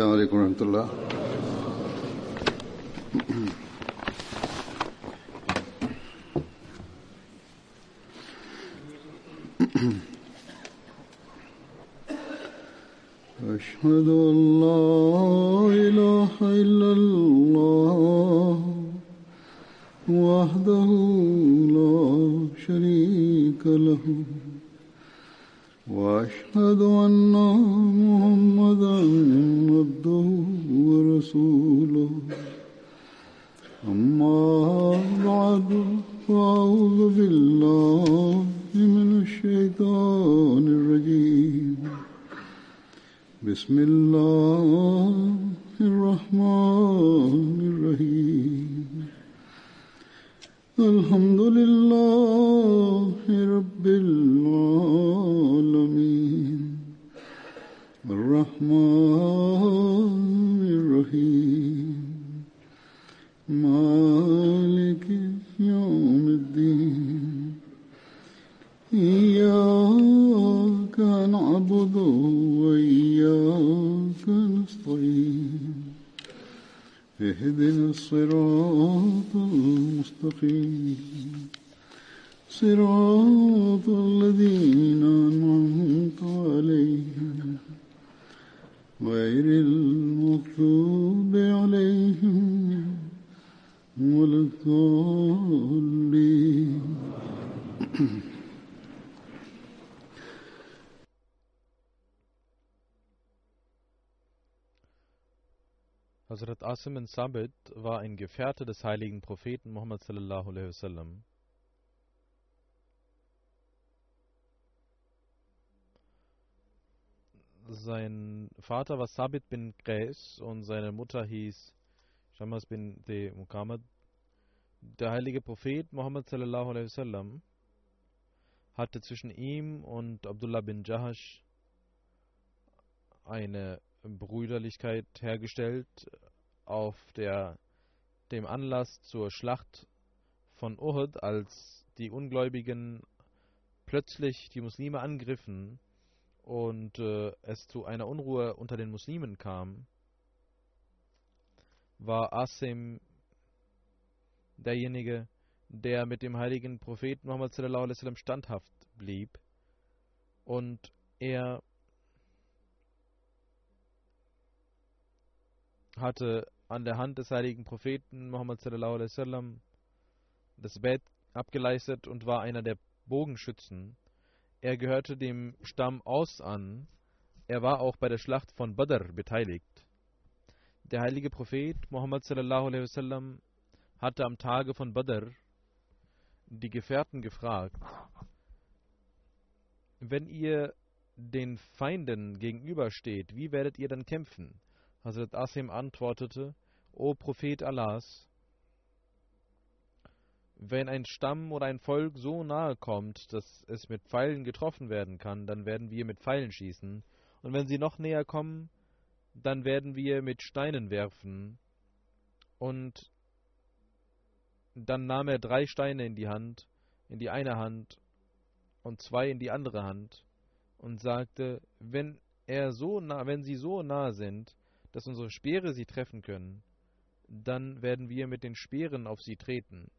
السلام عليكم ورحمة الله. أشهد غير المغضوب عليهم ولا الضالين Hazrat Asim bin Sabit war ein Gefährte des heiligen Propheten Muhammad sallallahu alaihi wasallam. Sein Vater war Sabit bin Qais und seine Mutter hieß Shamas bin De Muhammad. Der heilige Prophet Muhammad sallallahu alaihi wasallam hatte zwischen ihm und Abdullah bin Jahash eine Brüderlichkeit hergestellt auf der, dem Anlass zur Schlacht von Uhud, als die Ungläubigen plötzlich die Muslime angriffen und äh, es zu einer Unruhe unter den Muslimen kam, war Asim derjenige, der mit dem heiligen Propheten Muhammad sallallahu standhaft blieb und er hatte an der Hand des heiligen Propheten Muhammad sallallahu das Bett abgeleistet und war einer der Bogenschützen. Er gehörte dem Stamm Aus an. Er war auch bei der Schlacht von Badr beteiligt. Der heilige Prophet Muhammad wasallam hatte am Tage von Badr die Gefährten gefragt, wenn ihr den Feinden gegenübersteht, wie werdet ihr dann kämpfen? Hazrat Asim antwortete, O Prophet Allahs, wenn ein Stamm oder ein Volk so nahe kommt, dass es mit Pfeilen getroffen werden kann, dann werden wir mit Pfeilen schießen. Und wenn sie noch näher kommen, dann werden wir mit Steinen werfen. Und dann nahm er drei Steine in die Hand, in die eine Hand und zwei in die andere Hand und sagte, wenn er so nah, wenn sie so nah sind, dass unsere Speere sie treffen können, dann werden wir mit den Speeren auf sie treten.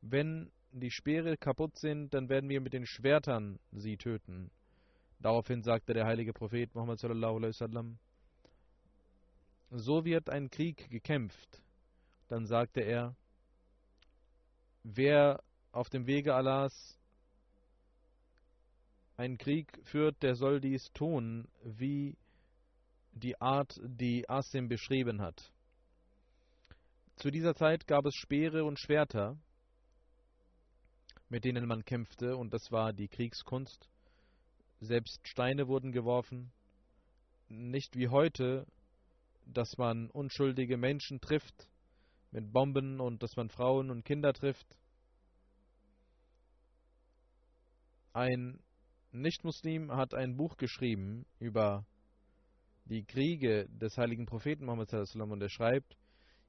Wenn die Speere kaputt sind, dann werden wir mit den Schwertern sie töten. Daraufhin sagte der heilige Prophet Muhammad sallallahu alaihi wasallam, so wird ein Krieg gekämpft. Dann sagte er, wer auf dem Wege Allahs einen Krieg führt, der soll dies tun, wie die Art, die Asim beschrieben hat. Zu dieser Zeit gab es Speere und Schwerter, mit denen man kämpfte, und das war die Kriegskunst. Selbst Steine wurden geworfen, nicht wie heute, dass man unschuldige Menschen trifft mit Bomben und dass man Frauen und Kinder trifft. Ein Nichtmuslim hat ein Buch geschrieben über die Kriege des heiligen Propheten Muhammad und er schreibt,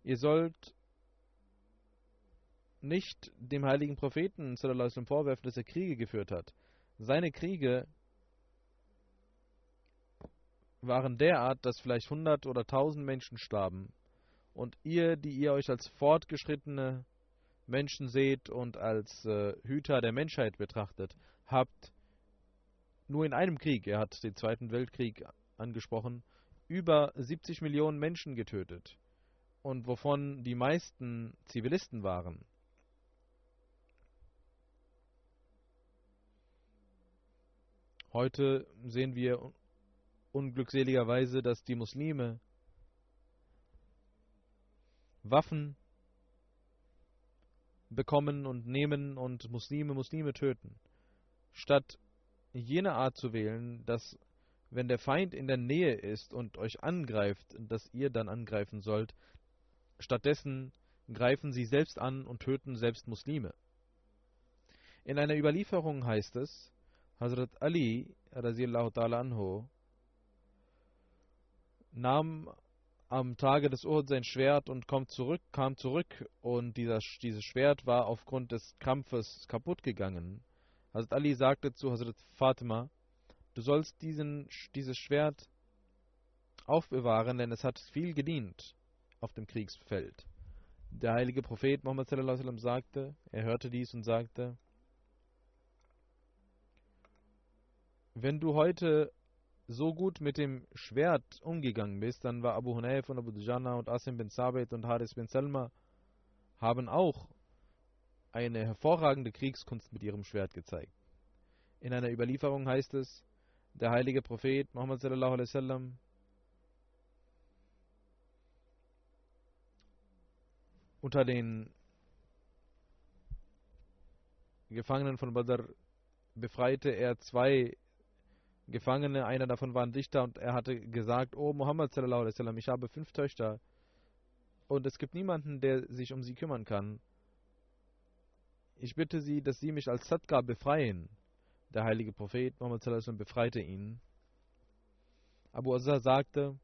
ihr sollt nicht dem heiligen Propheten vorwerfen, dass er Kriege geführt hat. Seine Kriege waren derart, dass vielleicht hundert oder tausend Menschen starben. Und ihr, die ihr euch als fortgeschrittene Menschen seht und als äh, Hüter der Menschheit betrachtet, habt nur in einem Krieg, er hat den Zweiten Weltkrieg angesprochen, über 70 Millionen Menschen getötet. Und wovon die meisten Zivilisten waren. Heute sehen wir unglückseligerweise, dass die Muslime Waffen bekommen und nehmen und Muslime Muslime töten, statt jene Art zu wählen, dass wenn der Feind in der Nähe ist und euch angreift, dass ihr dann angreifen sollt, stattdessen greifen sie selbst an und töten selbst Muslime. In einer Überlieferung heißt es, Hazrat Ali ta'ala anhu, nahm am Tage des Uhud sein Schwert und kommt zurück, kam zurück und dieser, dieses Schwert war aufgrund des Kampfes kaputt gegangen. Hazrat Ali sagte zu Hazrat Fatima, du sollst diesen, dieses Schwert aufbewahren, denn es hat viel gedient auf dem Kriegsfeld. Der heilige Prophet Muhammad sallam, sagte, er hörte dies und sagte, wenn du heute so gut mit dem Schwert umgegangen bist, dann war Abu Hunayf und Abu Dujana und Asim bin Sabit und Haris bin Salma haben auch eine hervorragende Kriegskunst mit ihrem Schwert gezeigt. In einer Überlieferung heißt es, der heilige Prophet Muhammad sallallahu alaihi wasallam unter den Gefangenen von Badr befreite er zwei Gefangene, einer davon war ein Dichter und er hatte gesagt, oh Muhammad ich habe fünf Töchter und es gibt niemanden, der sich um sie kümmern kann. Ich bitte sie, dass sie mich als Sadqa befreien. Der heilige Prophet Muhammad befreite ihn. Abu Azza sagte,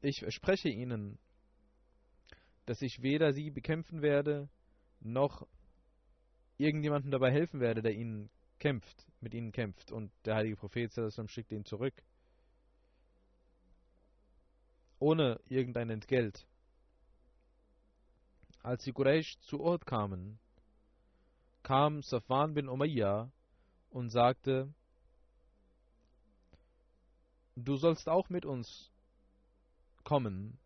ich verspreche ihnen, dass ich weder sie bekämpfen werde, noch irgendjemandem dabei helfen werde, der ihnen kämpft, mit ihnen kämpft. Und der heilige Prophet schickt ihn zurück. Ohne irgendein Entgelt. Als die Quraysh zu Ort kamen, kam Safwan bin Umayyah und sagte, du sollst auch mit uns kommen.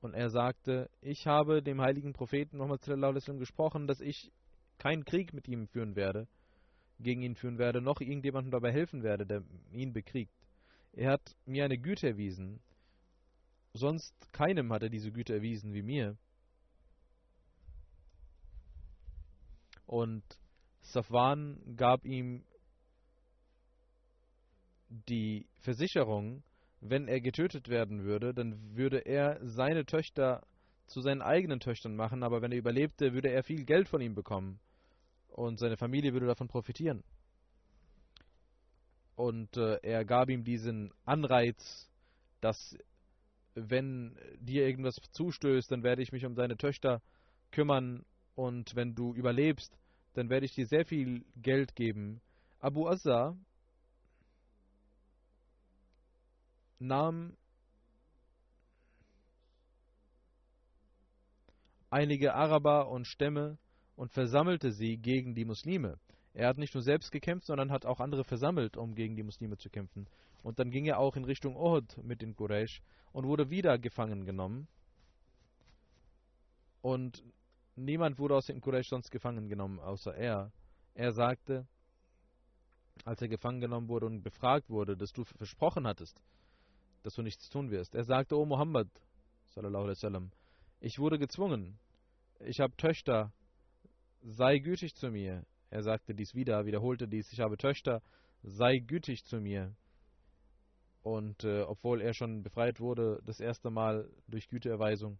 Und er sagte, ich habe dem heiligen Propheten Muhammad gesprochen, dass ich keinen Krieg mit ihm führen werde gegen ihn führen werde, noch irgendjemandem dabei helfen werde, der ihn bekriegt. Er hat mir eine Güte erwiesen. Sonst keinem hat er diese Güte erwiesen wie mir. Und Safwan gab ihm die Versicherung, wenn er getötet werden würde, dann würde er seine Töchter zu seinen eigenen Töchtern machen, aber wenn er überlebte, würde er viel Geld von ihm bekommen und seine Familie würde davon profitieren. Und äh, er gab ihm diesen Anreiz, dass wenn dir irgendwas zustößt, dann werde ich mich um deine Töchter kümmern und wenn du überlebst, dann werde ich dir sehr viel Geld geben. Abu Azza nahm einige Araber und Stämme und versammelte sie gegen die Muslime. Er hat nicht nur selbst gekämpft, sondern hat auch andere versammelt, um gegen die Muslime zu kämpfen. Und dann ging er auch in Richtung Uhud mit den Quraysh und wurde wieder gefangen genommen. Und niemand wurde aus den Quraysh sonst gefangen genommen, außer er. Er sagte, als er gefangen genommen wurde und befragt wurde, dass du versprochen hattest, dass du nichts tun wirst. Er sagte, O Muhammad, ich wurde gezwungen. Ich habe Töchter sei gütig zu mir. Er sagte dies wieder, wiederholte dies, ich habe Töchter, sei gütig zu mir. Und äh, obwohl er schon befreit wurde, das erste Mal durch Güteerweisung.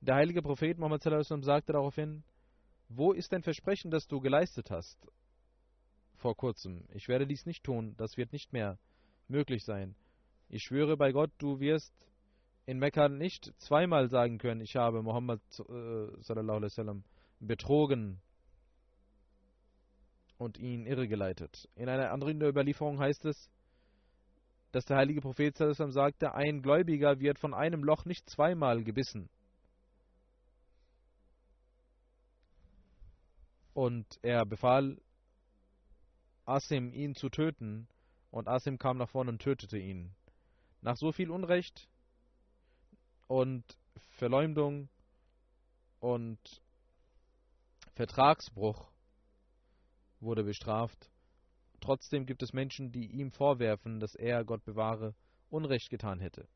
Der heilige Prophet Muhammad sagte daraufhin, wo ist dein Versprechen, das du geleistet hast? Vor kurzem. Ich werde dies nicht tun, das wird nicht mehr möglich sein. Ich schwöre bei Gott, du wirst in Mekka nicht zweimal sagen können, ich habe Muhammad äh, wasallam betrogen und ihn irregeleitet. In einer anderen Überlieferung heißt es, dass der heilige Prophet sagte, ein Gläubiger wird von einem Loch nicht zweimal gebissen. Und er befahl Asim, ihn zu töten, und Asim kam nach vorne und tötete ihn. Nach so viel Unrecht und Verleumdung und Vertragsbruch wurde bestraft. Trotzdem gibt es Menschen, die ihm vorwerfen, dass er, Gott bewahre, Unrecht getan hätte.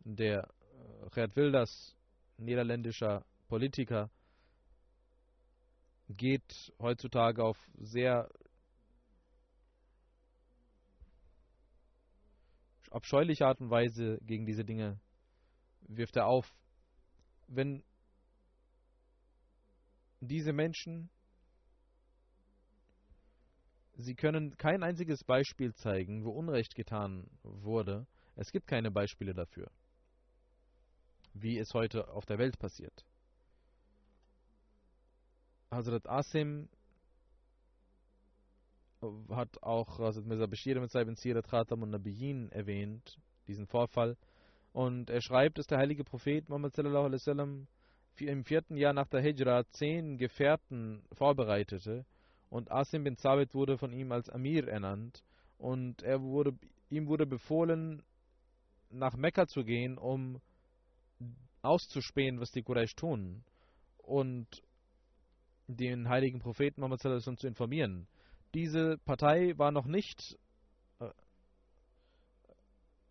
Der Gerd Wilders, niederländischer Politiker, geht heutzutage auf sehr abscheuliche Art und Weise gegen diese Dinge, wirft er auf. Wenn diese Menschen, sie können kein einziges Beispiel zeigen, wo Unrecht getan wurde. Es gibt keine Beispiele dafür, wie es heute auf der Welt passiert. Hazrat Asim hat auch Hazrat Mirza Bashir mit seinem Sirat Khatam und Nabiyin erwähnt, diesen Vorfall. Und er schreibt, dass der heilige Prophet Muhammad sallallahu alaihi wasallam im vierten Jahr nach der Hijra zehn Gefährten vorbereitete und Asim bin Zabit wurde von ihm als Amir ernannt und er wurde, ihm wurde befohlen, nach Mekka zu gehen, um auszuspähen, was die Quraysh tun und den heiligen Propheten Muhammad zu informieren. Diese Partei war noch nicht äh,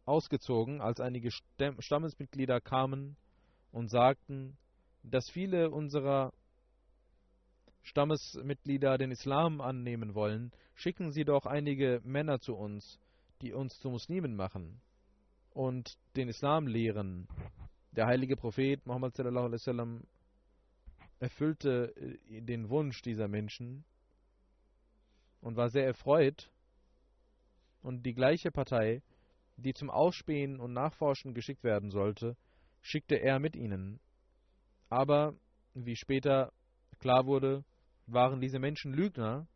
ausgezogen, als einige Stammesmitglieder kamen und sagten, dass viele unserer Stammesmitglieder den Islam annehmen wollen, schicken Sie doch einige Männer zu uns, die uns zu Muslimen machen und den Islam lehren. Der heilige Prophet Muhammad wasallam erfüllte äh, den Wunsch dieser Menschen und war sehr erfreut. Und die gleiche Partei, die zum Ausspähen und Nachforschen geschickt werden sollte, schickte er mit ihnen. Aber, wie später klar wurde, waren diese Menschen Lügner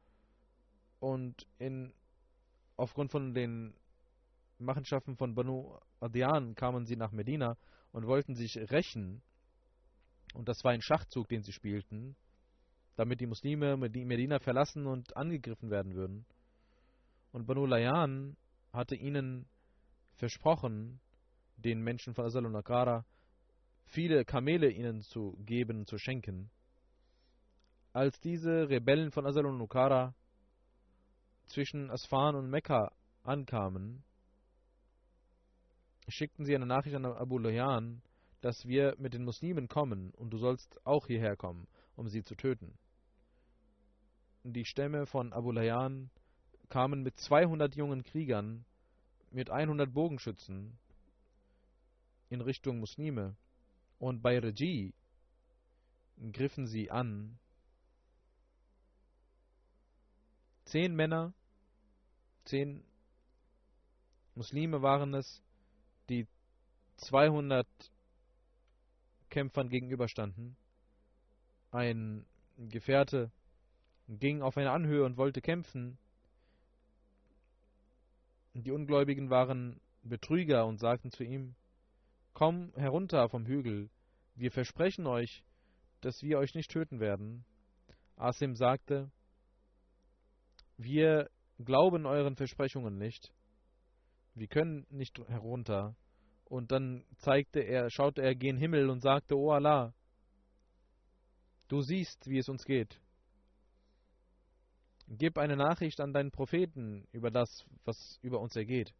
und in, aufgrund von den Machenschaften von Banu Adian kamen sie nach Medina und wollten sich rächen. Und das war ein Schachzug, den sie spielten, damit die Muslime Medina verlassen und angegriffen werden würden. Und Banu Layan hatte ihnen versprochen, den Menschen von Asal und Akara, viele Kamele ihnen zu geben, zu schenken. Als diese Rebellen von Asal und Nukara zwischen Asfan und Mekka ankamen, schickten sie eine Nachricht an Abu Layan, dass wir mit den Muslimen kommen und du sollst auch hierher kommen, um sie zu töten. Die Stämme von Abu Layan kamen mit 200 jungen Kriegern, mit 100 Bogenschützen in Richtung Muslime und bei Reji griffen sie an. Zehn Männer, zehn Muslime waren es, die 200 Kämpfern gegenüberstanden. Ein Gefährte ging auf eine Anhöhe und wollte kämpfen. Die Ungläubigen waren Betrüger und sagten zu ihm, Komm herunter vom Hügel, wir versprechen euch, dass wir euch nicht töten werden. Asim sagte, wir glauben euren Versprechungen nicht. Wir können nicht herunter. Und dann zeigte er, schaute er gen Himmel und sagte, O Allah, du siehst, wie es uns geht. Gib eine Nachricht an deinen Propheten über das, was über uns ergeht.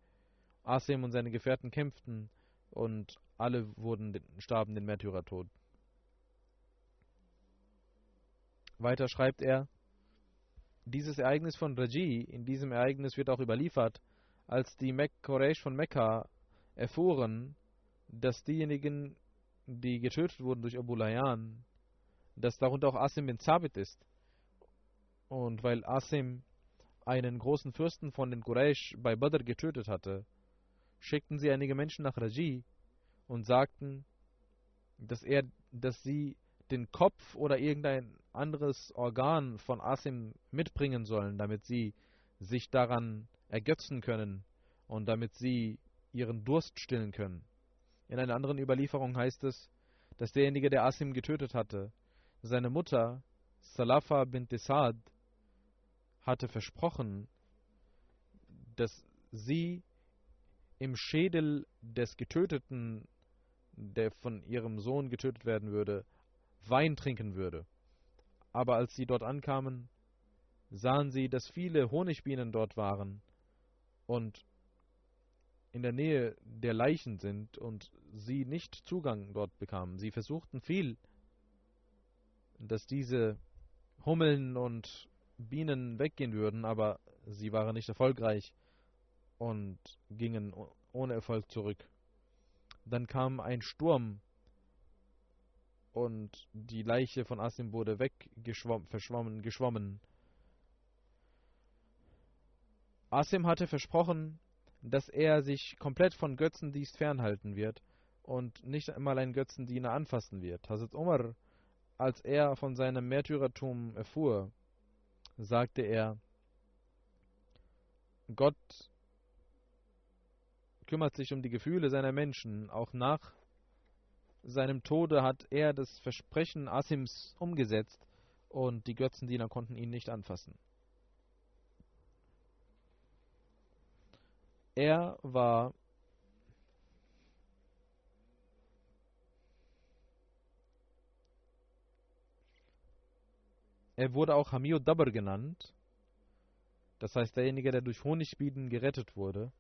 Asim und seine Gefährten kämpften und alle wurden, starben den Märtyrertod. Weiter schreibt er, dieses Ereignis von Raji, in diesem Ereignis wird auch überliefert, als die Mek Quraysh von Mekka erfuhren, dass diejenigen, die getötet wurden durch Abu Layan, dass darunter auch Asim bin Zabit ist. Und weil Asim einen großen Fürsten von den Quraysh bei Badr getötet hatte, schickten sie einige Menschen nach Raji und sagten, dass er, dass sie den Kopf oder irgendein anderes Organ von Asim mitbringen sollen, damit sie sich daran ergötzen können und damit sie ihren Durst stillen können. In einer anderen Überlieferung heißt es, dass derjenige, der Asim getötet hatte, seine Mutter, Salafa bint Desad, hatte versprochen, dass sie im Schädel des Getöteten, der von ihrem Sohn getötet werden würde, Wein trinken würde. Aber als sie dort ankamen, sahen sie, dass viele Honigbienen dort waren und in der Nähe der Leichen sind und sie nicht Zugang dort bekamen. Sie versuchten viel, dass diese Hummeln und Bienen weggehen würden, aber sie waren nicht erfolgreich und gingen ohne Erfolg zurück. Dann kam ein Sturm und die Leiche von Asim wurde weggeschwommen, geschwommen. Asim hatte versprochen, dass er sich komplett von Götzendienst fernhalten wird und nicht einmal einen Götzendiener anfassen wird. Hazrat Umar, als er von seinem Märtyrertum erfuhr, sagte er, Gott kümmert sich um die Gefühle seiner Menschen. Auch nach seinem Tode hat er das Versprechen Asims umgesetzt und die Götzendiener konnten ihn nicht anfassen. Er war Er wurde auch Hamio Dabr genannt, das heißt derjenige, der durch Honigbienen gerettet wurde.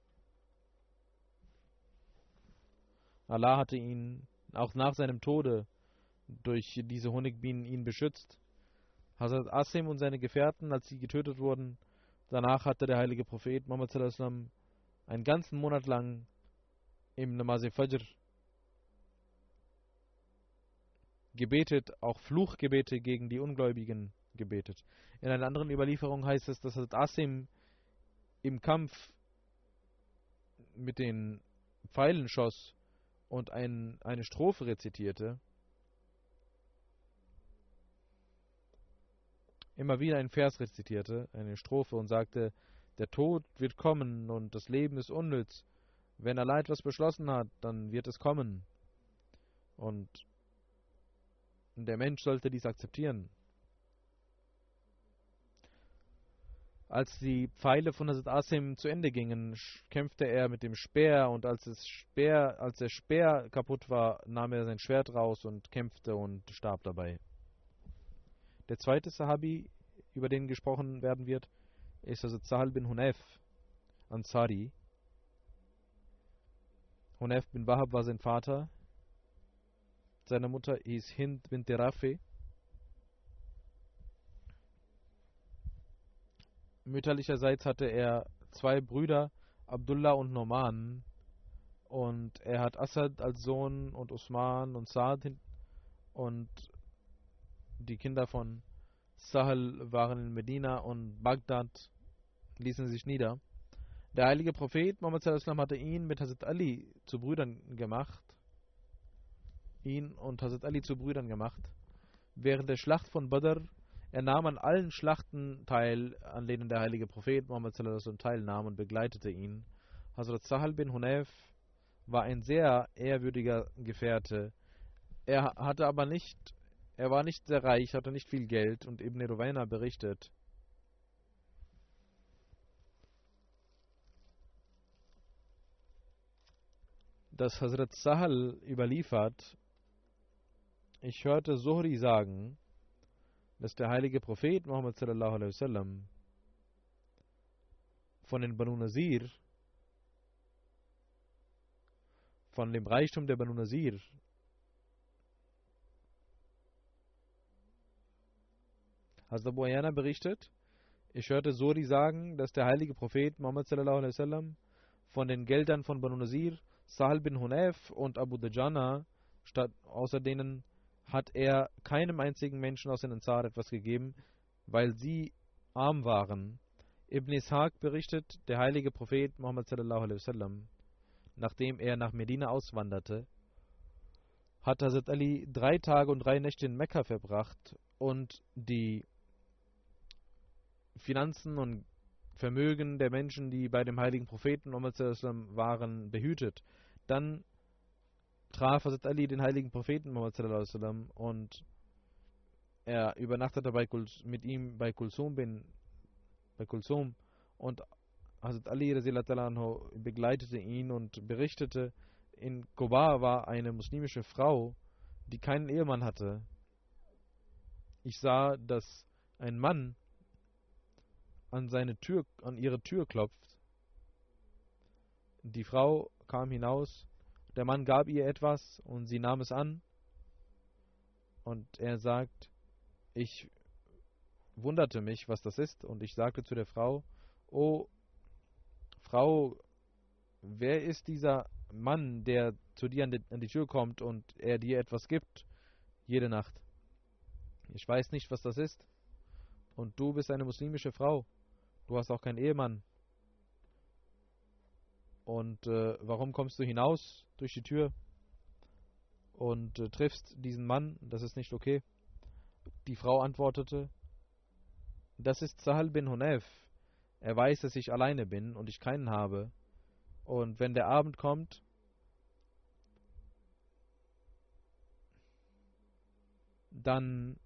Allah hatte ihn auch nach seinem Tode durch diese Honigbienen ihn beschützt. Hazrat Asim und seine Gefährten, als sie getötet wurden, danach hatte der heilige Prophet Muhammad einen ganzen Monat lang im Namaz Fajr gebetet, auch Fluchgebete gegen die Ungläubigen gebetet. In einer anderen Überlieferung heißt es, dass Asim im Kampf mit den Pfeilen schoss und ein, eine Strophe rezitierte. Immer wieder einen Vers rezitierte, eine Strophe und sagte, der Tod wird kommen und das Leben ist unnütz. Wenn Allah etwas beschlossen hat, dann wird es kommen. Und der Mensch sollte dies akzeptieren. Als die Pfeile von Hazrat Asim zu Ende gingen, kämpfte er mit dem Speer und als, Speer, als der Speer kaputt war, nahm er sein Schwert raus und kämpfte und starb dabei. Der zweite Sahabi, über den gesprochen werden wird, ist also Zahal bin Hunayf Ansari. Hunayf bin Wahab war sein Vater. Seine Mutter hieß Hind bin Terafe. Mütterlicherseits hatte er zwei Brüder, Abdullah und Noman. Und er hat Assad als Sohn und Usman und Saad und die Kinder von Sahel waren in Medina und Bagdad ließen sich nieder. Der heilige Prophet Muhammad hatte ihn mit Hazrat Ali zu Brüdern gemacht. Ihn und Hazrat Ali zu Brüdern gemacht. Während der Schlacht von Badr, er nahm an allen Schlachten teil, an denen der heilige Prophet Muhammad teilnahm und begleitete ihn. Hazrat Sahal bin Hunayf war ein sehr ehrwürdiger Gefährte. Er hatte aber nicht er war nicht sehr reich, hatte nicht viel Geld und Ibn Ruwaina berichtet, dass Hazrat Sahal überliefert, ich hörte Zuhri sagen, dass der heilige Prophet Muhammad sallallahu alaihi wasallam von den Banu Nazir, von dem Reichtum der Banu Nazir Hazrat Abu Ayana berichtet, ich hörte Suri sagen, dass der heilige Prophet Muhammad sallallahu alaihi wasallam von den Geldern von Banu Nazir, Sahal bin Hunayf und Abu Dajana, statt, außer denen hat er keinem einzigen Menschen aus den Ansar etwas gegeben, weil sie arm waren. Ibn Ishaq berichtet, der heilige Prophet Muhammad sallallahu alaihi wasallam, nachdem er nach Medina auswanderte, hat Hazrat Ali drei Tage und drei Nächte in Mekka verbracht und die Finanzen und Vermögen der Menschen, die bei dem heiligen Propheten waren, behütet. Dann traf Hazrat Ali den heiligen Propheten und er übernachtete bei Kuls, mit ihm bei Kulsum bin bei Kulsum und Hazrat Ali begleitete ihn und berichtete, in Kobar war eine muslimische Frau, die keinen Ehemann hatte. Ich sah, dass ein Mann an seine Tür, an ihre Tür klopft. Die Frau kam hinaus, der Mann gab ihr etwas und sie nahm es an. Und er sagt, ich wunderte mich, was das ist, und ich sagte zu der Frau, O Frau, wer ist dieser Mann, der zu dir an die, an die Tür kommt und er dir etwas gibt, jede Nacht? Ich weiß nicht, was das ist. Und du bist eine muslimische Frau. Du hast auch keinen Ehemann. Und äh, warum kommst du hinaus durch die Tür und äh, triffst diesen Mann? Das ist nicht okay. Die Frau antwortete, das ist Sahal bin Hunef. Er weiß, dass ich alleine bin und ich keinen habe. Und wenn der Abend kommt, dann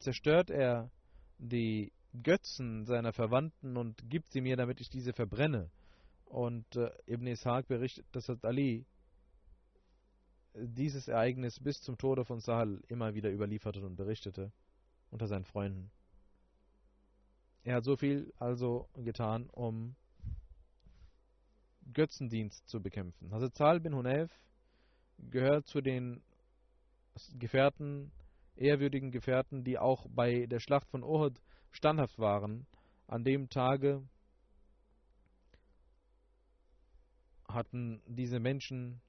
zerstört er die Götzen seiner Verwandten und gibt sie mir, damit ich diese verbrenne. Und äh, Ibn Ishaq berichtet, dass Ali dieses Ereignis bis zum Tode von Sahal immer wieder überlieferte und berichtete unter seinen Freunden. Er hat so viel also getan, um Götzendienst zu bekämpfen. Hazrat Sahal bin Hunayf gehört zu den Gefährten ehrwürdigen Gefährten, die auch bei der Schlacht von Uhud standhaft waren. An dem Tage hatten diese Menschen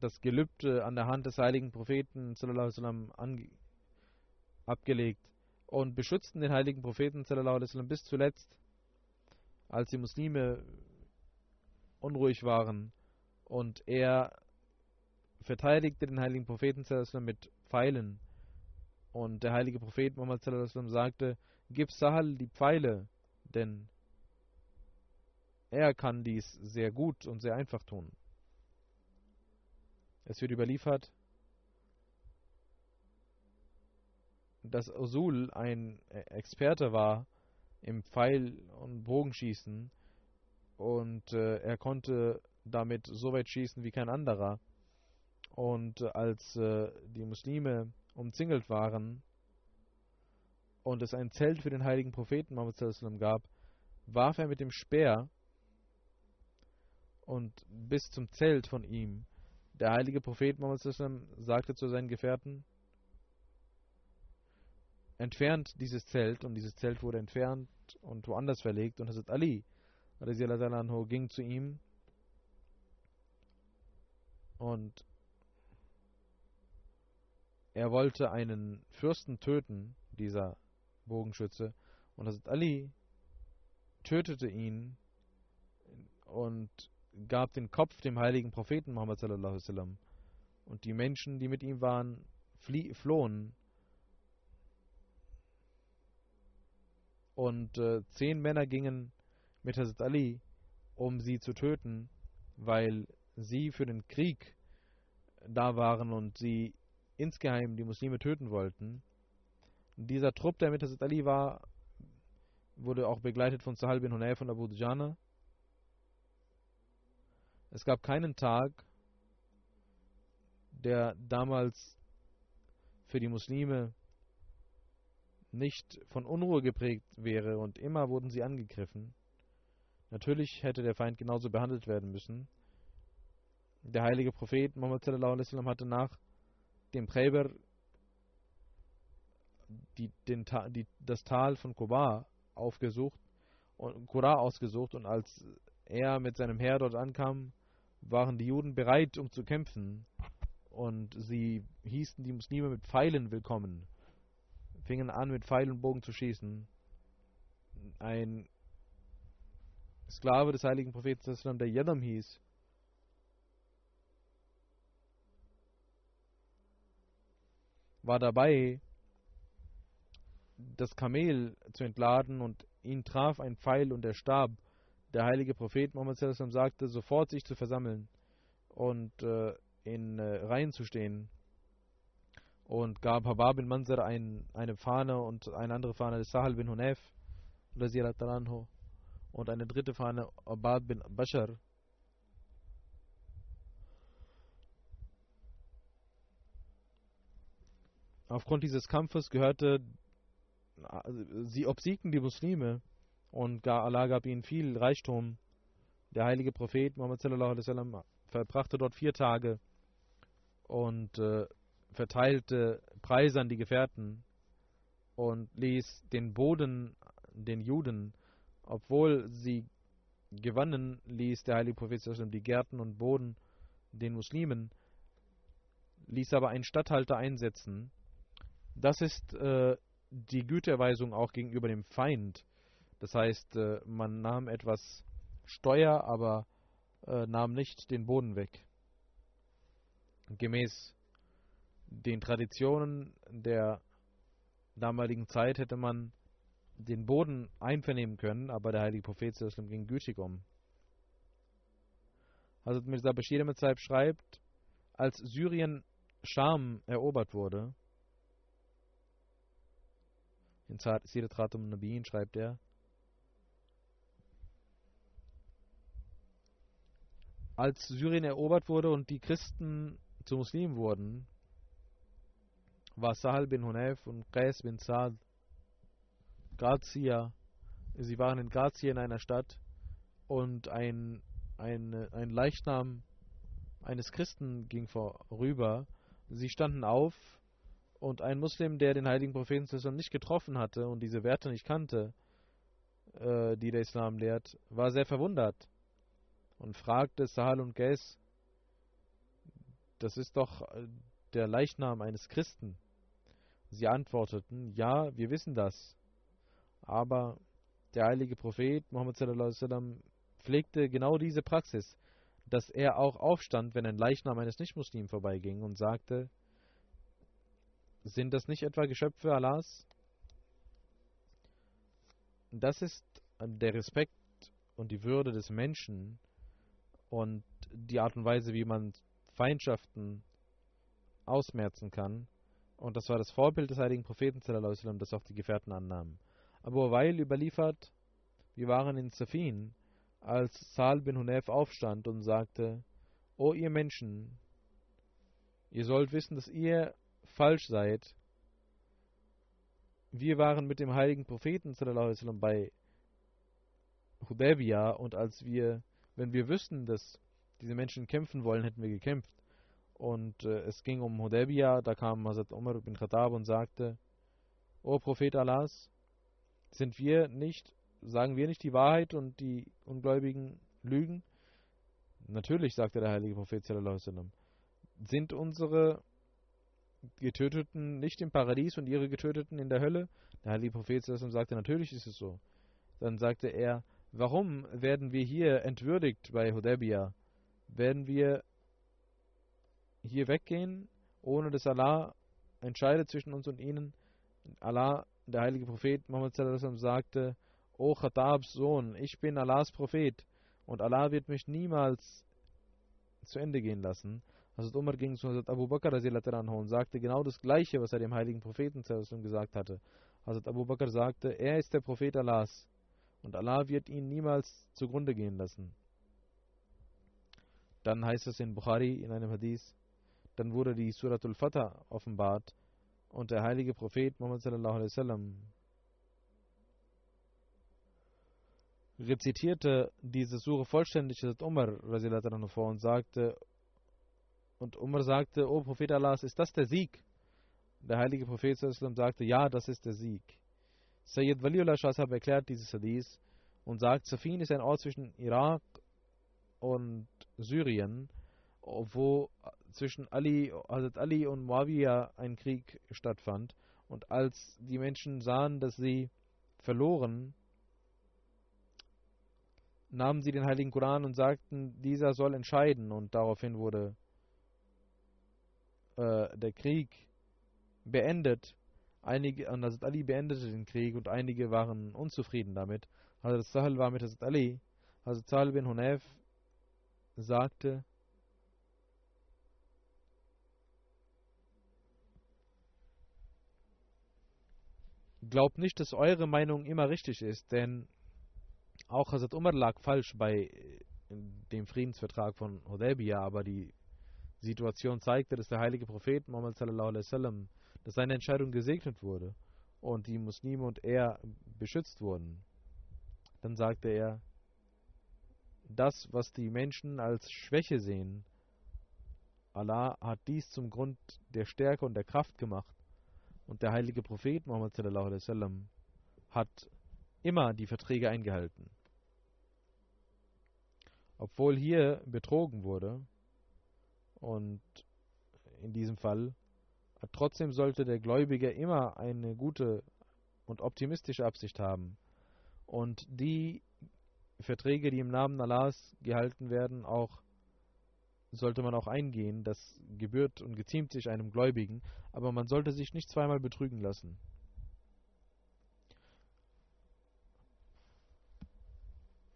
das Gelübde an der Hand des heiligen Propheten sallam, abgelegt und beschützten den heiligen Propheten sallam, bis zuletzt, als die Muslime unruhig waren und er verteidigte den heiligen Propheten sallam, mit Pfeilen. Und der heilige Prophet Muhammad sagte, gib Sahal die Pfeile, denn er kann dies sehr gut und sehr einfach tun. Es wird überliefert, dass Usul ein Experte war im Pfeil- und Bogenschießen und äh, er konnte damit so weit schießen wie kein anderer. Und als äh, die Muslime umzingelt waren und es ein Zelt für den heiligen Propheten Muhammad gab, warf er mit dem Speer und bis zum Zelt von ihm. Der heilige Prophet Muhammad sagte zu seinen Gefährten, entfernt dieses Zelt und dieses Zelt wurde entfernt und woanders verlegt und Hazrat Ali ging zu ihm und er wollte einen Fürsten töten, dieser Bogenschütze, und Hazrat Ali tötete ihn und gab den Kopf dem heiligen Propheten Muhammad sallallahu alaihi. Und die Menschen, die mit ihm waren, flohen. Und äh, zehn Männer gingen mit Hazrat Ali, um sie zu töten, weil sie für den Krieg da waren und sie insgeheim die Muslime töten wollten. Dieser Trupp, der mit Hazrat Ali war, wurde auch begleitet von Sahal bin Hunayf und Abu Dujana. Es gab keinen Tag, der damals für die Muslime nicht von Unruhe geprägt wäre und immer wurden sie angegriffen. Natürlich hätte der Feind genauso behandelt werden müssen. Der heilige Prophet Muhammad hatte nach dem Präber die, den, die, das Tal von Kuba aufgesucht und Qura ausgesucht und als er mit seinem Heer dort ankam, waren die Juden bereit, um zu kämpfen und sie hießen die Muslime mit Pfeilen willkommen, fingen an mit Pfeil und Bogen zu schießen. Ein Sklave des heiligen Propheten, der Yadam hieß, war dabei, das Kamel zu entladen und ihn traf ein Pfeil und er starb. Der heilige Prophet Muhammad sagte, sofort sich zu versammeln und äh, in äh, Reihen zu stehen und gab Habab bin Manzar ein, eine Fahne und eine andere Fahne des Sahal bin Hunayf und eine dritte Fahne Abad bin Bashar Aufgrund dieses Kampfes gehörte, sie obsiegten die Muslime und Allah gab ihnen viel Reichtum. Der heilige Prophet Muhammad sallallahu alaihi wasallam verbrachte dort vier Tage und äh, verteilte Preise an die Gefährten und ließ den Boden den Juden, obwohl sie gewannen, ließ der heilige Prophet die Gärten und Boden den Muslimen, ließ aber einen Statthalter einsetzen, das ist äh, die Güterweisung auch gegenüber dem Feind. Das heißt, äh, man nahm etwas Steuer, aber äh, nahm nicht den Boden weg. Gemäß den Traditionen der damaligen Zeit hätte man den Boden einvernehmen können, aber der heilige Prophet ging gütig um. Hazrat Mirza Bashir schreibt, als Syrien Scham erobert wurde, in Sirat Nabiyyin schreibt er, als Syrien erobert wurde und die Christen zu Muslimen wurden, war Sahal bin Hunayf und Qais bin Saad Grazia. Sie waren in Grazia in einer Stadt und ein, ein, ein Leichnam eines Christen ging vorüber. Sie standen auf und ein Muslim, der den heiligen Propheten nicht getroffen hatte und diese Werte nicht kannte, äh, die der Islam lehrt, war sehr verwundert und fragte Sahal und Ges, das ist doch äh, der Leichnam eines Christen. Sie antworteten, ja, wir wissen das. Aber der heilige Prophet Muhammad sallam, pflegte genau diese Praxis, dass er auch aufstand, wenn ein Leichnam eines Nichtmuslimen vorbeiging und sagte, sind das nicht etwa Geschöpfe Allahs? Das ist der Respekt und die Würde des Menschen und die Art und Weise, wie man Feindschaften ausmerzen kann. Und das war das Vorbild des heiligen Propheten, das auch die Gefährten annahmen. Abu Weil überliefert, wir waren in Safin, als Sal bin Hunayf aufstand und sagte, O ihr Menschen, ihr sollt wissen, dass ihr falsch seid. Wir waren mit dem heiligen Propheten sallam, bei Hudaybiyah und als wir, wenn wir wüssten, dass diese Menschen kämpfen wollen, hätten wir gekämpft. Und äh, es ging um Hudaybiyah, da kam Hazrat Umar bin Khattab und sagte, O Prophet Allahs, sind wir nicht, sagen wir nicht die Wahrheit und die Ungläubigen lügen? Natürlich, sagte der heilige Prophet sallam, sind unsere Getöteten nicht im Paradies und ihre Getöteten in der Hölle? Der heilige Prophet sagte, natürlich ist es so. Dann sagte er, warum werden wir hier entwürdigt bei Hudaybiyah? Werden wir hier weggehen, ohne dass Allah entscheidet zwischen uns und ihnen? Allah, der heilige Prophet Muhammad sagte, O Khattabs Sohn, ich bin Allahs Prophet und Allah wird mich niemals zu Ende gehen lassen. Hazrat Umar ging zu Hazrat Abu Bakr und sagte genau das Gleiche, was er dem heiligen Propheten gesagt hatte. Hazrat Abu Bakr sagte, er ist der Prophet Allahs und Allah wird ihn niemals zugrunde gehen lassen. Dann heißt es in Bukhari in einem Hadith, dann wurde die Suratul Fatah offenbart und der heilige Prophet Muhammad sallallahu alaihi wasallam rezitierte diese Sure vollständig Hazrat Umar vor und sagte, und Umar sagte, O Prophet Allahs, ist das der Sieg? Der heilige Prophet sagte, ja, das ist der Sieg. Sayyid Waliullah Shahsab erklärt dieses Hadith und sagt, Safin ist ein Ort zwischen Irak und Syrien, wo zwischen Ali, Hazrat Ali und Muawiyah ein Krieg stattfand. Und als die Menschen sahen, dass sie verloren, nahmen sie den heiligen Koran und sagten, dieser soll entscheiden. Und daraufhin wurde äh, der Krieg beendet, Einige, und Hazrat Ali beendete den Krieg und einige waren unzufrieden damit. Hazrat Sahel war mit Hazrat Ali. Hazrat Sahel bin Hunayf sagte, Glaubt nicht, dass eure Meinung immer richtig ist, denn auch Hazrat Umar lag falsch bei äh, dem Friedensvertrag von Hudaybiyah, aber die Situation zeigte, dass der heilige Prophet Muhammad wasallam, dass seine Entscheidung gesegnet wurde und die Muslime und er beschützt wurden. Dann sagte er, das, was die Menschen als Schwäche sehen, Allah hat dies zum Grund der Stärke und der Kraft gemacht. Und der heilige Prophet Muhammad wasallam hat immer die Verträge eingehalten. Obwohl hier betrogen wurde, und in diesem Fall, trotzdem sollte der Gläubige immer eine gute und optimistische Absicht haben. Und die Verträge, die im Namen Allahs gehalten werden, auch sollte man auch eingehen. Das gebührt und geziemt sich einem Gläubigen, aber man sollte sich nicht zweimal betrügen lassen.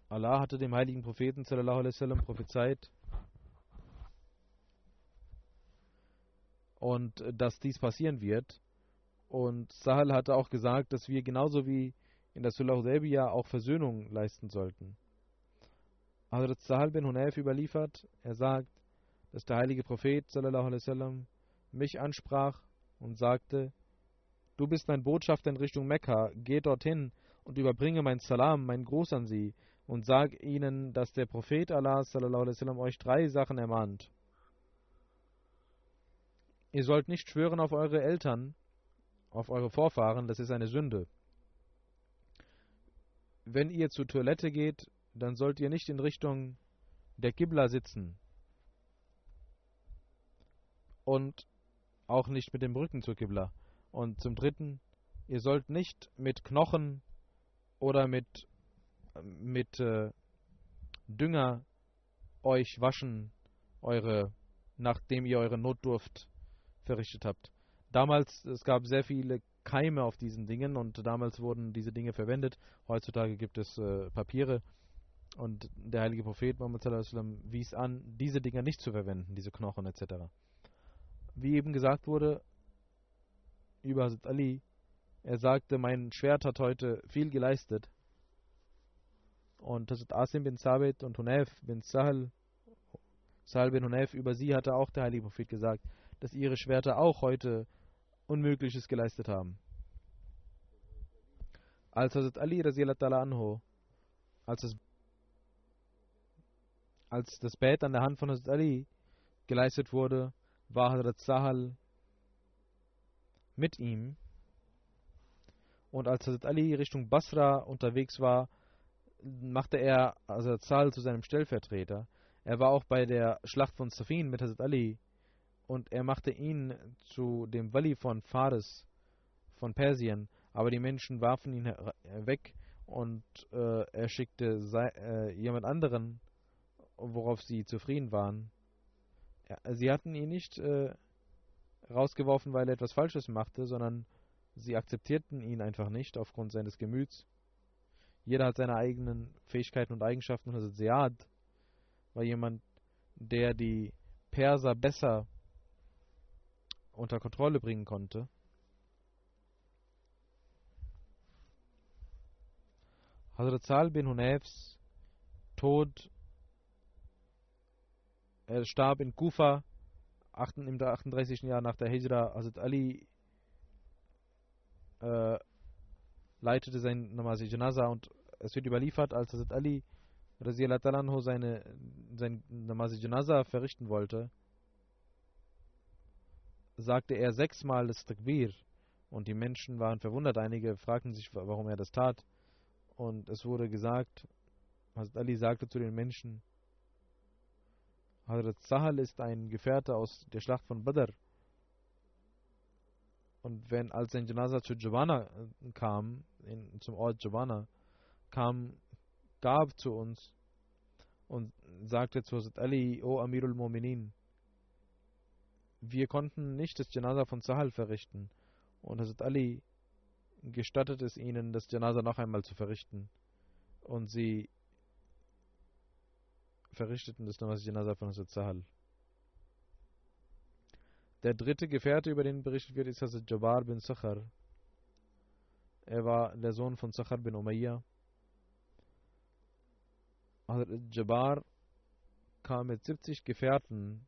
Allah hatte dem heiligen Propheten sallallahu alaihi wasallam prophezeit und äh, dass dies passieren wird. Und Sahal hatte auch gesagt, dass wir genauso wie in der Sulh Hudaybiyah auch Versöhnung leisten sollten. Hazrat Sahal bin Hunayf überliefert, er sagt, dass der heilige Prophet wasallam mich ansprach und sagte, du bist mein Botschafter in Richtung Mekka, geh dorthin und überbringe mein Salam, mein Gruß an sie und sag ihnen, dass der Prophet Allah wasallam euch drei Sachen ermahnt. Ihr sollt nicht schwören auf eure Eltern, auf eure Vorfahren, das ist eine Sünde. Wenn ihr zur Toilette geht, dann sollt ihr nicht in Richtung der Qibla sitzen und auch nicht mit dem Rücken zur Qibla. Und zum Dritten, ihr sollt nicht mit Knochen oder mit mit äh, Dünger euch waschen, eure, nachdem ihr eure Notdurft verrichtet habt. Damals, es gab sehr viele Keime auf diesen Dingen und damals wurden diese Dinge verwendet. Heutzutage gibt es äh, Papiere und der heilige Prophet Muhammad wies an, diese Dinge nicht zu verwenden, diese Knochen etc. Wie eben gesagt wurde über Hazrat Ali, er sagte, mein Schwert hat heute viel geleistet. Und Hazrat Asim bin Sabit und Hunayf bin Sahel, Sahel bin Hunayf, über sie hatte auch der heilige Prophet gesagt, dass ihre Schwerter auch heute Unmögliches geleistet haben. Als Hazrat Ali anho, als das, als das Bett an der Hand von Hazrat Ali geleistet wurde, war Hazrat Sahal mit ihm. Und als Hazrat Ali Richtung Basra unterwegs war, machte er Hazrat Sal zu seinem Stellvertreter. Er war auch bei der Schlacht von Safin mit Hazrat Ali und er machte ihn zu dem Wali von Faris von Persien, aber die Menschen warfen ihn weg und äh, er schickte äh, jemand anderen, worauf sie zufrieden waren. Sie hatten ihn nicht äh, rausgeworfen, weil er etwas Falsches machte, sondern sie akzeptierten ihn einfach nicht aufgrund seines Gemüts. Jeder hat seine eigenen Fähigkeiten und Eigenschaften. Und Ziyad war jemand, der die Perser besser unter Kontrolle bringen konnte. Hazrat Sal bin Hunayfs Tod, er starb in Kufa im 38. Jahr nach der Hijra. Hazrat Ali äh, leitete sein Namazi Janaza und es wird überliefert, als Hazrat Ali seine sein Namazi Janaza verrichten wollte, sagte er sechsmal das Takbir und die Menschen waren verwundert. Einige fragten sich, warum er das tat. Und es wurde gesagt, Hazrat Ali sagte zu den Menschen, Hazrat Sahal ist ein Gefährte aus der Schlacht von Badr. Und wenn als sein Janaza zu Jawana äh, kam, in, zum Ort Jawana, kam Gab zu uns und sagte zu Hazrat Ali, O Amirul Mu'minin, wir konnten nicht das Janaza von Sahal verrichten Und Hazrat Ali gestattet es ihnen, das Janaza noch einmal zu verrichten. Und sie verrichteten das Namaz Janaza von Hazrat Sahal. Der dritte Gefährte, über den berichtet wird, ist Hazrat Jabbar bin Sakhar. Er war der Sohn von Sakhar bin Umayyah. Hazrat Jabbar kam mit 70 Gefährten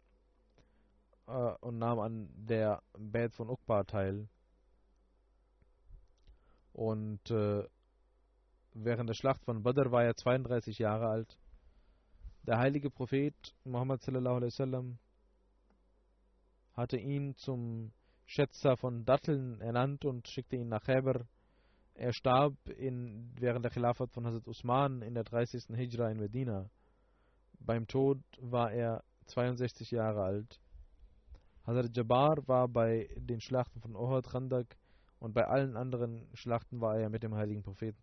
äh, und nahm an der Bad von Uqba teil. Und äh, während der Schlacht von Badr war er 32 Jahre alt. Der heilige Prophet Muhammad sallallahu alaihi wasallam hatte ihn zum Schätzer von Datteln ernannt und schickte ihn nach Heber. Er starb in, während der Khilafat von Hazrat Usman in der 30. Hijra in Medina. Beim Tod war er 62 Jahre alt. Hazrat Jabbar war bei den Schlachten von Uhud, Khandak und bei allen anderen Schlachten war er mit dem heiligen Propheten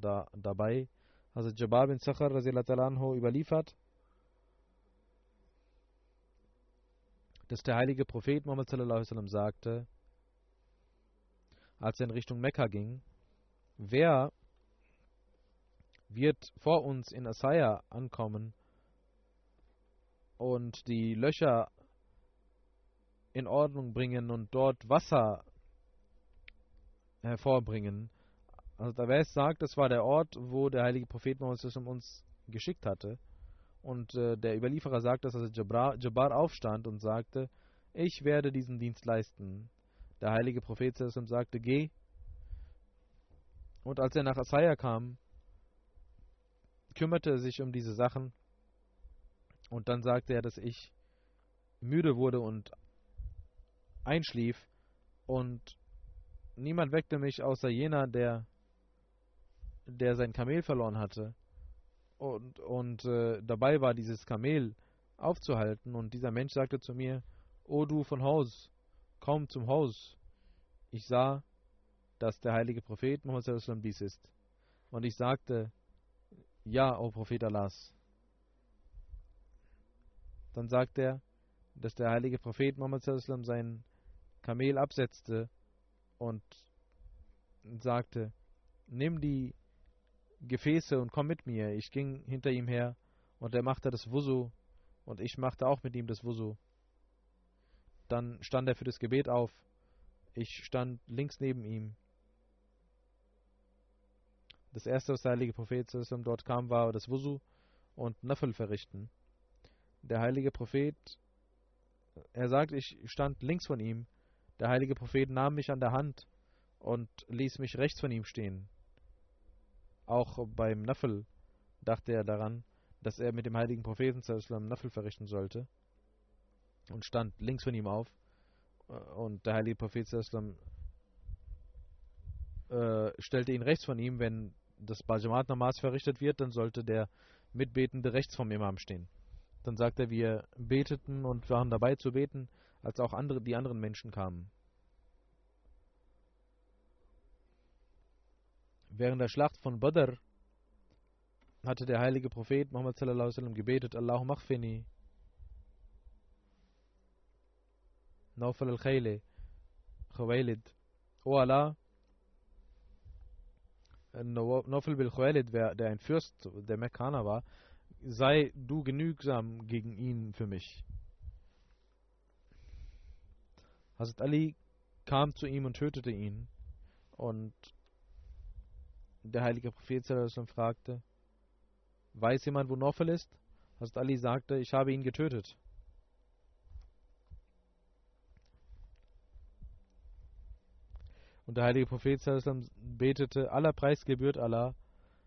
da, dabei. Hazrat Jabbar bin Sakhar überliefert, dass der heilige Prophet Muhammad sagte, als er in Richtung Mekka ging, wer wird vor uns in Asaya ankommen und die Löcher in Ordnung bringen und dort Wasser hervorbringen. Also der Vers sagt, das war der Ort, wo der heilige Prophet Mohammed uns geschickt hatte. Und äh, der Überlieferer sagt, dass also Jabbar, Jabbar aufstand und sagte, ich werde diesen Dienst leisten. Der heilige Prophet sagte, geh. Und als er nach Asaya kam, kümmerte er sich um diese Sachen. Und dann sagte er, dass ich müde wurde und einschlief. Und niemand weckte mich außer jener, der, der sein Kamel verloren hatte und, und äh, dabei war, dieses Kamel aufzuhalten. Und dieser Mensch sagte zu mir, O du von Haus, komm zum Haus. Ich sah, dass der heilige Prophet Muhammad dies ist. Und ich sagte, ja, o Prophet Allahs. Dann sagte er, dass der heilige Prophet Muhammad sein Kamel absetzte und sagte, nimm die Gefäße und komm mit mir. Ich ging hinter ihm her und er machte das Wusu und ich machte auch mit ihm das Wusu. Dann stand er für das Gebet auf. Ich stand links neben ihm. Das erste, was der heilige Prophet dort kam, war das Wusu und Nafel verrichten. Der heilige Prophet, er sagt, ich stand links von ihm. Der heilige Prophet nahm mich an der Hand und ließ mich rechts von ihm stehen. Auch beim Nafel dachte er daran, dass er mit dem heiligen Propheten Nafel verrichten sollte und stand links von ihm auf. Und der heilige Prophet äh, stellte ihn rechts von ihm. Wenn das Bajamat Namas verrichtet wird, dann sollte der Mitbetende rechts vom Imam stehen. Dann sagt er, wir beteten und waren dabei zu beten, als auch andere, die anderen Menschen kamen. Während der Schlacht von Badr hatte der heilige Prophet Muhammad sallallahu alaihi gebetet, Allahu maghfini Naufal al-Khayli Khawailid O Allah Naufal bil Khawailid, der ein Fürst der Mekkaner war, sei du genügsam gegen ihn für mich. Hazrat Ali kam zu ihm und tötete ihn und der heilige Prophet fragte, weiß jemand, wo Nofel ist? Hazrat Ali sagte, ich habe ihn getötet. Und der heilige Prophet betete, aller Preis gebührt Allah,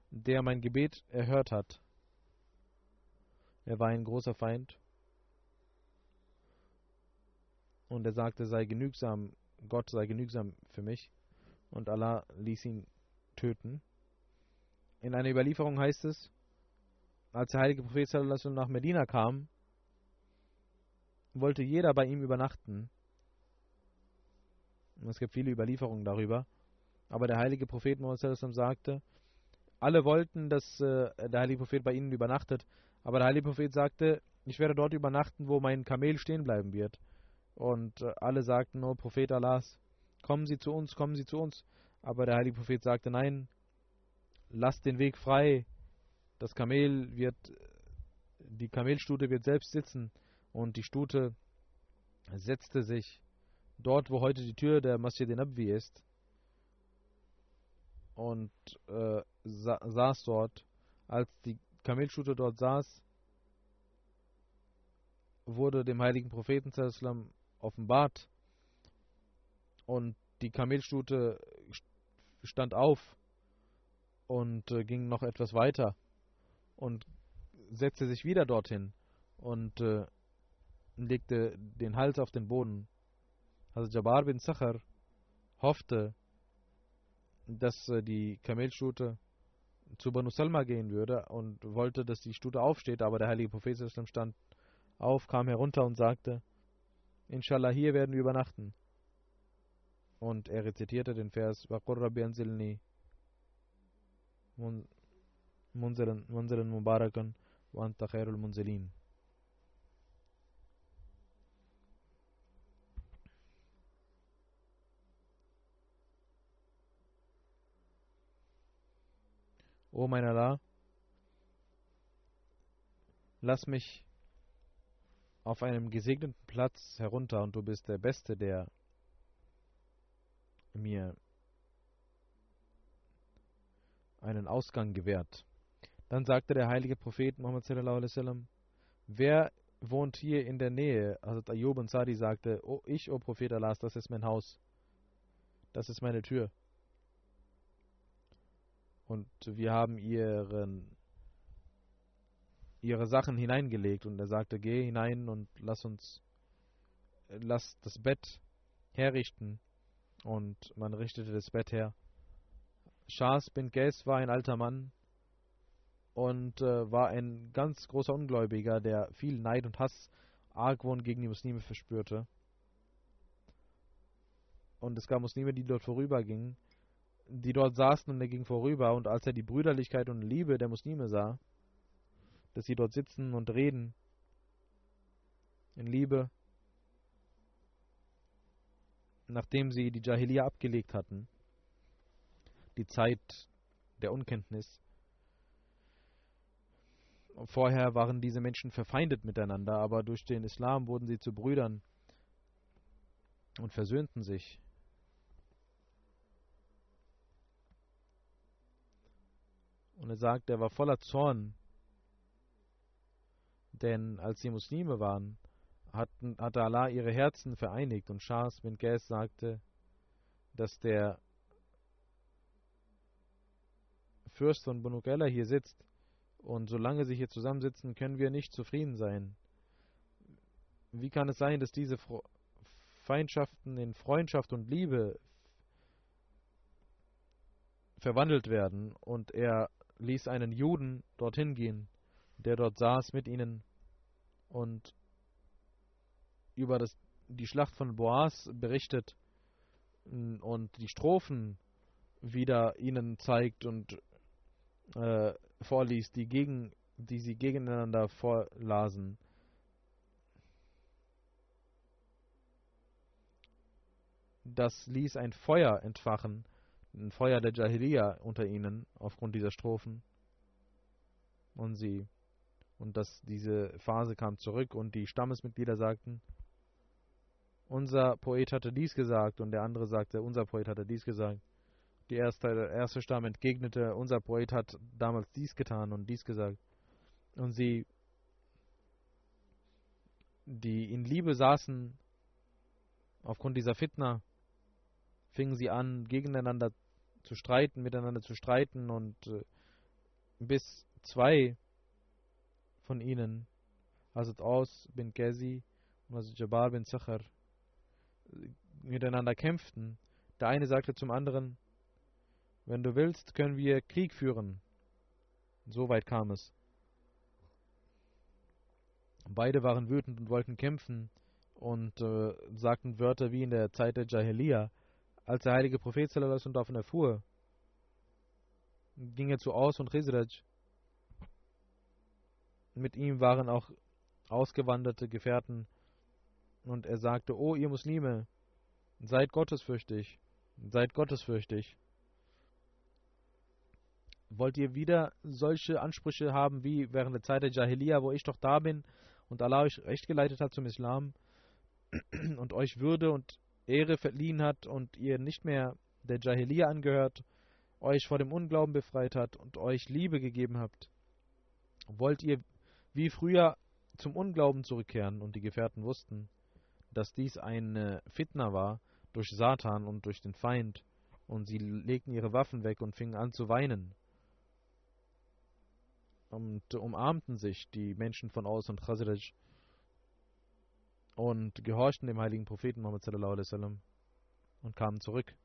der mein Gebet erhört hat. Er war ein großer Feind. Und er sagte, sei genügsam, Gott sei genügsam für mich. Und Allah ließ ihn töten. In einer Überlieferung heißt es, als der heilige Prophet nach Medina kam, wollte jeder bei ihm übernachten. Es gibt viele Überlieferungen darüber. Aber der heilige Prophet sagte, alle wollten, dass äh, der heilige Prophet bei ihnen übernachtet. Aber der heilige Prophet sagte, ich werde dort übernachten, wo mein Kamel stehen bleiben wird. Und äh, alle sagten, oh Prophet Allahs, kommen Sie zu uns, kommen Sie zu uns. Aber der heilige Prophet sagte, nein, lasst den Weg frei. Das Kamel wird, die Kamelstute wird selbst sitzen und die Stute setzte sich dort, wo heute die Tür der Masjid Nabwi ist und äh, sa saß dort. Als die Kamelstute dort saß, wurde dem heiligen Propheten offenbart und die Kamelstute stand auf und äh, ging noch etwas weiter und setzte sich wieder dorthin und äh, legte den Hals auf den Boden. Also Jabbar bin Sachar hoffte, dass äh, die Kamelstute zu Banu Salma gehen würde und wollte, dass die Stute aufsteht, aber der heilige Prophet stand auf, kam herunter und sagte, Inshallah, hier werden wir übernachten. Und er rezitierte den Vers, Waqur Rabbi anzilni munzilan mubarakan wa anta khairul. O mein Allah, lass mich auf einem gesegneten Platz herunter und du bist der Beste, der mir einen Ausgang gewährt. Dann sagte der heilige Prophet Muhammad sallallahu alaihi wasallam, wer wohnt hier in der Nähe? Also Ayub und Sadi sagte, oh, ich, o oh Prophet Allahs, das ist mein Haus. Das ist meine Tür. Und wir haben ihren, ihre Sachen hineingelegt. Und er sagte, geh hinein und lass uns, lass das Bett herrichten. Und man richtete das Bett her. Shahs bin Qais war ein alter Mann und äh, war ein ganz großer Ungläubiger, der viel Neid und Hass, Argwohn gegen die Muslime verspürte. Und es gab Muslime, die dort vorübergingen, die dort saßen und er ging vorüber und als er die Brüderlichkeit und Liebe der Muslime sah, dass sie dort sitzen und reden in Liebe, nachdem sie die Jahiliya abgelegt hatten, die Zeit der Unkenntnis. Vorher waren diese Menschen verfeindet miteinander, aber durch den Islam wurden sie zu Brüdern und versöhnten sich. Und er sagt, er war voller Zorn, denn als sie Muslime waren, hatten, hatte Allah ihre Herzen vereinigt. Und Shahs bin Gas sagte, dass der Fürst von Bunukella hier sitzt. Und solange sie hier zusammensitzen, können wir nicht zufrieden sein. Wie kann es sein, dass diese Feindschaften in Freundschaft und Liebe verwandelt werden? Und er ließ einen Juden dorthin gehen, der dort saß mit ihnen und über das, die Schlacht von Boas berichtet und die Strophen wieder ihnen zeigt und äh, vorliest, die, gegen, die sie gegeneinander vorlasen. Das ließ ein Feuer entfachen, ein Feuer der Jahiliya unter ihnen aufgrund dieser Strophen. Und sie und dass diese Phase kam zurück und die Stammesmitglieder sagten, unser Poet hatte dies gesagt und der andere sagte, unser Poet hatte dies gesagt. Die erste, der erste Stamm entgegnete, unser Poet hat damals dies getan und dies gesagt. Und sie, die in Liebe saßen, aufgrund dieser Fitna, fingen sie an, gegeneinander zu streiten, miteinander zu streiten und äh, bis zwei von ihnen, Hazrat Aus bin Ghazi und Hazrat Jabbar bin Zachar, miteinander kämpften. Der eine sagte zum anderen, wenn du willst, können wir Krieg führen. So weit kam es. Beide waren wütend und wollten kämpfen und äh, sagten Wörter wie in der Zeit der Jahiliya. Als der heilige Prophet davon erfuhr, ging er zu Aus und Rizraj. Mit ihm waren auch ausgewanderte Gefährten und er sagte, O ihr Muslime, Seid gottesfürchtig. Seid gottesfürchtig. Wollt ihr wieder solche Ansprüche haben wie während der Zeit der Jahiliya, wo ich doch da bin und Allah euch recht geleitet hat zum Islam und euch Würde und Ehre verliehen hat und ihr nicht mehr der Jahiliya angehört, euch vor dem Unglauben befreit hat und euch Liebe gegeben habt? Wollt ihr wie früher zum Unglauben zurückkehren? Und die Gefährten wussten, dass dies eine Fitna war durch Satan und durch den Feind, und sie legten ihre Waffen weg und fingen an zu weinen und umarmten sich die Menschen von Aus und Khazraj und gehorchten dem heiligen Propheten Muhammad sallallahu alaihi wasallam und kamen zurück.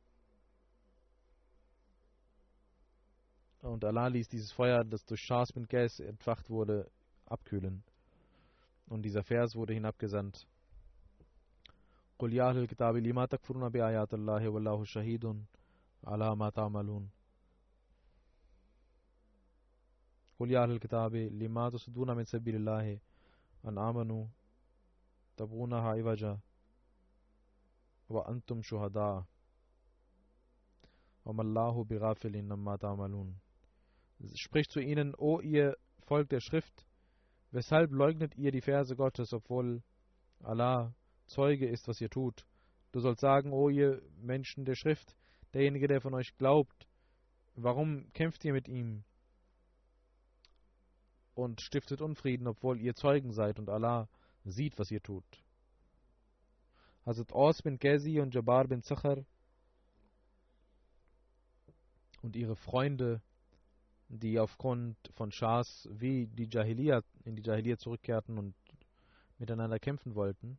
Und Allah ließ dieses Feuer, das durch Shas bin Gas entfacht wurde, abkühlen. Und dieser Vers wurde hinabgesandt. قل يا أهل الكتاب لما تكفرون بآيات الله والله شهيد على ما تعملون قل يا أهل الكتاب لما تصدون من سبيل الله أن آمنوا تبغونها عوجا وأنتم شهداء وما الله بغافل عما تعملون Spricht zu ihnen, O ihr Volk der Schrift, weshalb leugnet ihr die Verse Gottes, obwohl Allah Zeuge ist, was ihr tut? Du sollst sagen, O ihr Menschen der Schrift, derjenige, der von euch glaubt, warum kämpft ihr mit ihm? und stiftet Unfrieden, obwohl ihr Zeugen seid und Allah sieht, was ihr tut. Hazrat Aus bin Ghazi und Jabbar bin Zachar und ihre Freunde, die aufgrund von Schahs wie die Jahiliya in die Dahiliya zurückkehrten und miteinander kämpfen wollten.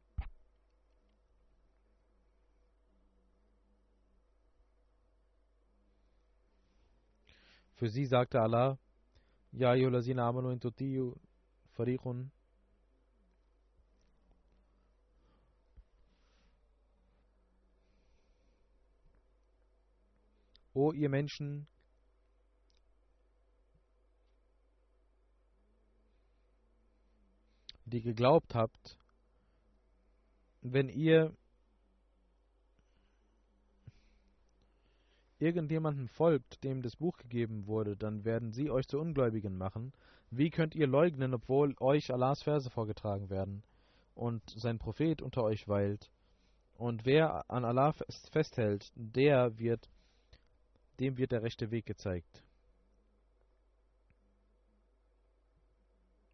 Für sie sagte Allah, Ya ayyuhallazina amanu in tutiyu fariqun O ihr Menschen, die geglaubt habt, wenn ihr irgendjemandem folgt, dem das Buch gegeben wurde, dann werden sie euch zu Ungläubigen machen. Wie könnt ihr leugnen, obwohl euch Allahs Verse vorgetragen werden und sein Prophet unter euch weilt? Und wer an Allah festhält, der wird, dem wird der rechte Weg gezeigt.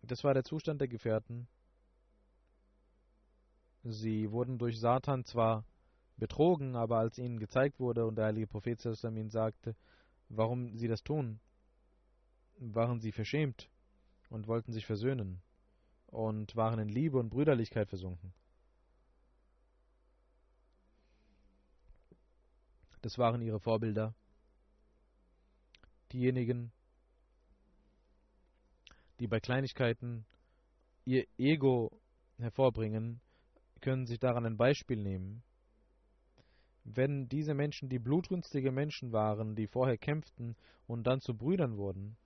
Das war der Zustand der Gefährten. Sie wurden durch Satan zwar betrogen, aber als ihnen gezeigt wurde und der heilige Prophet ihnen sagte, warum sie das tun, waren sie verschämt und wollten sich versöhnen und waren in Liebe und Brüderlichkeit versunken. Das waren ihre Vorbilder. Diejenigen, die bei Kleinigkeiten ihr Ego hervorbringen, können sich daran ein Beispiel nehmen wenn diese Menschen die blutrünstige Menschen waren, die vorher kämpften und dann zu Brüdern wurden,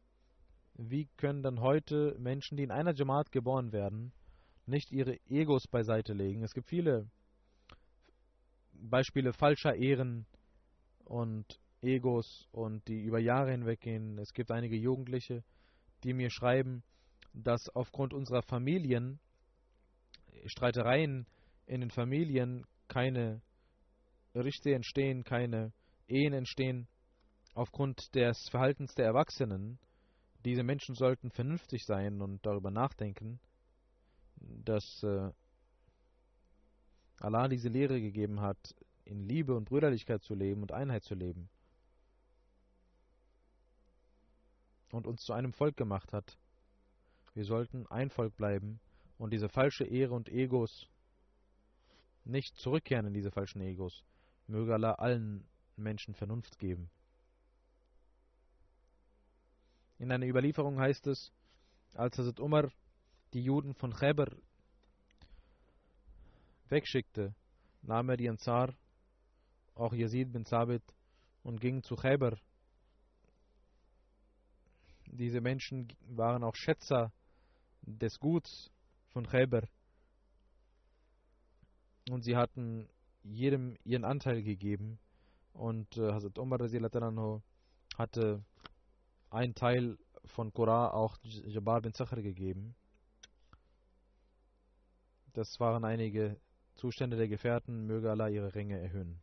wie können dann heute Menschen, die in einer Jamaat geboren werden, nicht ihre Egos beiseite legen? Es gibt viele Beispiele falscher Ehren und Egos und die über Jahre hinweg gehen. Es gibt einige Jugendliche, die mir schreiben, dass aufgrund unserer Familien Streitereien in den Familien keine Gerichte entstehen, keine Ehen entstehen aufgrund des Verhaltens der Erwachsenen. Diese Menschen sollten vernünftig sein und darüber nachdenken, dass äh, Allah diese Lehre gegeben hat, in Liebe und Brüderlichkeit zu leben und Einheit zu leben. Und uns zu einem Volk gemacht hat. Wir sollten ein Volk bleiben und diese falsche Ehre und Egos nicht zurückkehren in diese falschen Egos. Möge Allah allen Menschen Vernunft geben. In einer Überlieferung heißt es, als Hazrat Umar die Juden von Khaybar wegschickte, nahm er die Ansar, auch Yazid bin Sabit, und ging zu Khaybar. Diese Menschen waren auch Schätzer des Guts von Khaybar. Und sie hatten jedem ihren Anteil gegeben. Und äh, Hazrat Umar hatte einen Teil von Qura auch Jabbar bin Zakhr gegeben. Das waren einige Zustände der Gefährten, möge Allah ihre Ränge erhöhen.